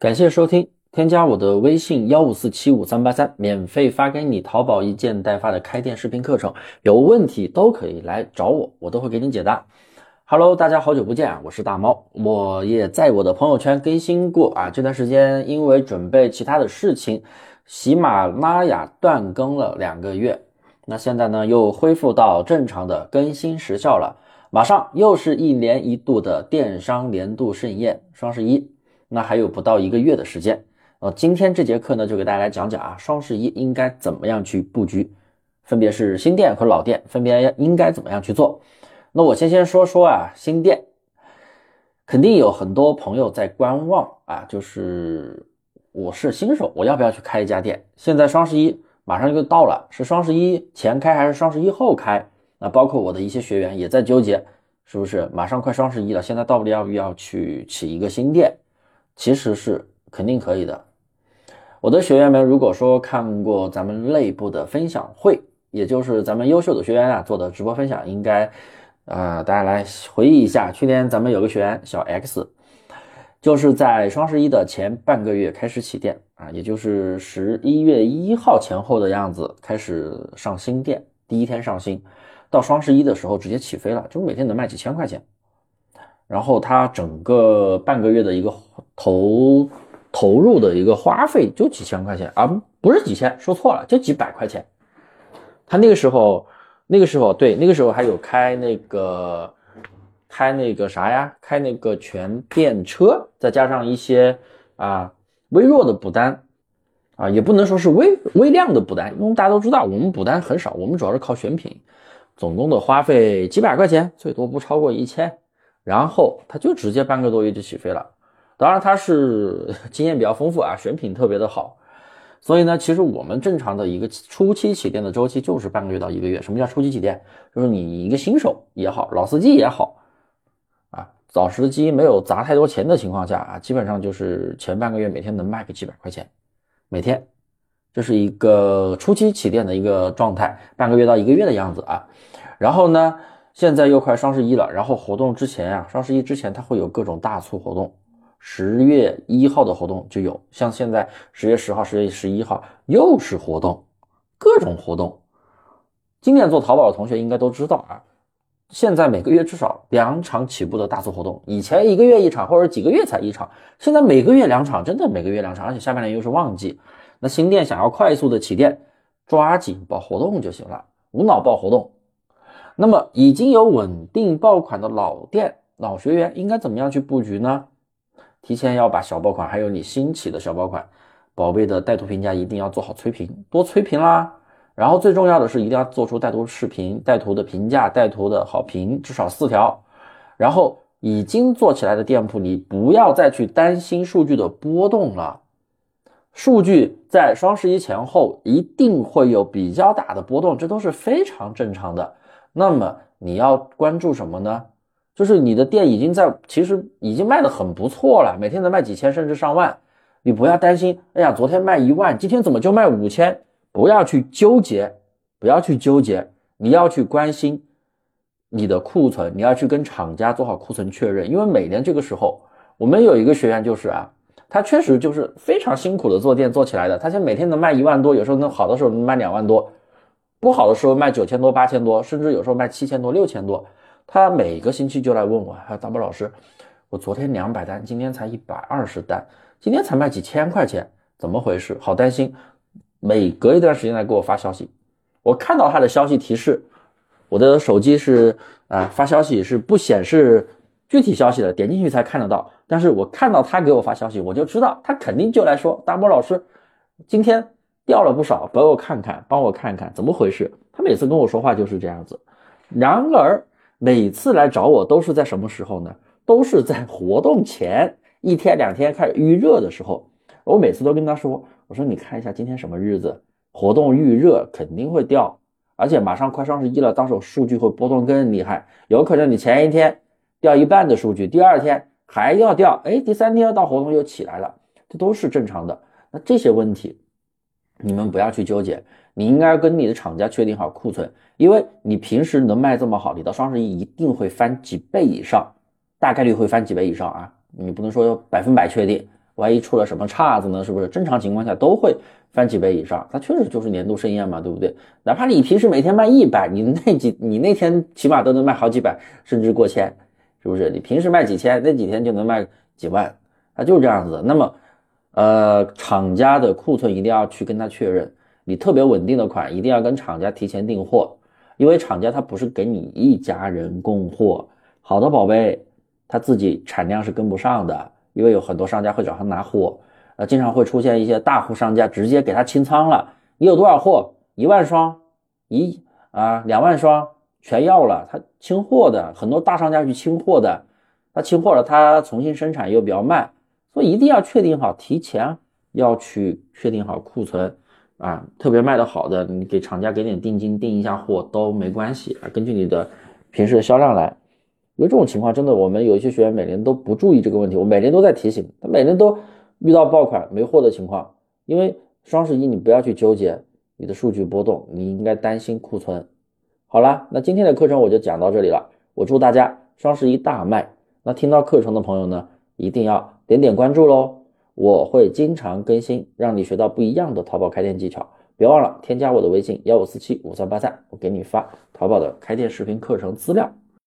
感谢收听，添加我的微信幺五四七五三八三，免费发给你淘宝一件代发的开店视频课程，有问题都可以来找我，我都会给你解答。Hello，大家好久不见啊，我是大猫，我也在我的朋友圈更新过啊。这段时间因为准备其他的事情，喜马拉雅断更了两个月，那现在呢又恢复到正常的更新时效了。马上又是一年一度的电商年度盛宴——双十一。那还有不到一个月的时间，呃，今天这节课呢，就给大家来讲讲啊，双十一应该怎么样去布局，分别是新店和老店，分别应该怎么样去做。那我先先说说啊，新店，肯定有很多朋友在观望啊，就是我是新手，我要不要去开一家店？现在双十一马上就到了，是双十一前开还是双十一后开？那包括我的一些学员也在纠结，是不是马上快双十一了，现在到底要不要去起一个新店？其实是肯定可以的。我的学员们，如果说看过咱们内部的分享会，也就是咱们优秀的学员啊做的直播分享，应该，呃，大家来回忆一下，去年咱们有个学员小 X，就是在双十一的前半个月开始起店啊，也就是十一月一号前后的样子开始上新店，第一天上新，到双十一的时候直接起飞了，就每天能卖几千块钱。然后他整个半个月的一个投投入的一个花费就几千块钱啊，不是几千，说错了，就几百块钱。他那个时候，那个时候对，那个时候还有开那个开那个啥呀，开那个全电车，再加上一些啊微弱的补单啊，也不能说是微微量的补单，因为大家都知道我们补单很少，我们主要是靠选品，总共的花费几百块钱，最多不超过一千。然后他就直接半个多月就起飞了，当然他是 经验比较丰富啊，选品特别的好，所以呢，其实我们正常的一个初期起店的周期就是半个月到一个月。什么叫初期起店？就是你一个新手也好，老司机也好，啊，早时机没有砸太多钱的情况下啊，基本上就是前半个月每天能卖个几百块钱，每天，这是一个初期起店的一个状态，半个月到一个月的样子啊，然后呢？现在又快双十一了，然后活动之前啊，双十一之前它会有各种大促活动，十月一号的活动就有，像现在十月十号、十月十一号又是活动，各种活动。今年做淘宝的同学应该都知道啊，现在每个月至少两场起步的大促活动，以前一个月一场或者几个月才一场，现在每个月两场，真的每个月两场，而且下半年又是旺季，那新店想要快速的起店，抓紧报活动就行了，无脑报活动。那么已经有稳定爆款的老店、老学员应该怎么样去布局呢？提前要把小爆款，还有你新起的小爆款、宝贝的带图评价一定要做好催评，多催评啦。然后最重要的是一定要做出带图视频、带图的评价、带图的好评，至少四条。然后已经做起来的店铺，你不要再去担心数据的波动了。数据在双十一前后一定会有比较大的波动，这都是非常正常的。那么你要关注什么呢？就是你的店已经在，其实已经卖的很不错了，每天能卖几千甚至上万。你不要担心，哎呀，昨天卖一万，今天怎么就卖五千？不要去纠结，不要去纠结，你要去关心你的库存，你要去跟厂家做好库存确认。因为每年这个时候，我们有一个学员就是啊，他确实就是非常辛苦的做店做起来的，他现在每天能卖一万多，有时候能好的时候能卖两万多。不好的时候卖九千多、八千多，甚至有时候卖七千多、六千多。他每个星期就来问我：“哎，大波老师，我昨天两百单，今天才一百二十单，今天才卖几千块钱，怎么回事？好担心。”每隔一段时间来给我发消息，我看到他的消息提示，我的手机是啊发消息是不显示具体消息的，点进去才看得到。但是我看到他给我发消息，我就知道他肯定就来说：“大波老师，今天。”掉了不少，帮我看看，帮我看看怎么回事。他每次跟我说话就是这样子。然而每次来找我都是在什么时候呢？都是在活动前一天两天开始预热的时候。我每次都跟他说：“我说你看一下今天什么日子，活动预热肯定会掉，而且马上快双十一了，到时候数据会波动更厉害，有可能你前一天掉一半的数据，第二天还要掉，哎，第三天到活动又起来了，这都是正常的。那这些问题。你们不要去纠结，你应该跟你的厂家确定好库存，因为你平时能卖这么好，你到双十一一定会翻几倍以上，大概率会翻几倍以上啊！你不能说百分百确定，万一出了什么岔子呢？是不是？正常情况下都会翻几倍以上，它确实就是年度盛宴嘛，对不对？哪怕你平时每天卖一百，你那几你那天起码都能卖好几百，甚至过千，是不是？你平时卖几千，那几天就能卖几万，它就是这样子的。那么，呃，厂家的库存一定要去跟他确认，你特别稳定的款一定要跟厂家提前订货，因为厂家他不是给你一家人供货，好的宝贝，他自己产量是跟不上的。因为有很多商家会找他拿货，呃，经常会出现一些大户商家直接给他清仓了。你有多少货？一万双，一啊两万双全要了，他清货的。很多大商家去清货的，他清货了，他重新生产又比较慢，所以一定要确定好，提前要去确定好库存啊。特别卖的好的，你给厂家给点定金，订一下货都没关系啊，根据你的平时的销量来。因为这种情况真的，我们有一些学员每年都不注意这个问题，我每年都在提醒他，每年都遇到爆款没货的情况。因为双十一你不要去纠结你的数据波动，你应该担心库存。好了，那今天的课程我就讲到这里了。我祝大家双十一大卖。那听到课程的朋友呢，一定要点点关注喽，我会经常更新，让你学到不一样的淘宝开店技巧。别忘了添加我的微信幺五四七五三八三，我给你发淘宝的开店视频课程资料。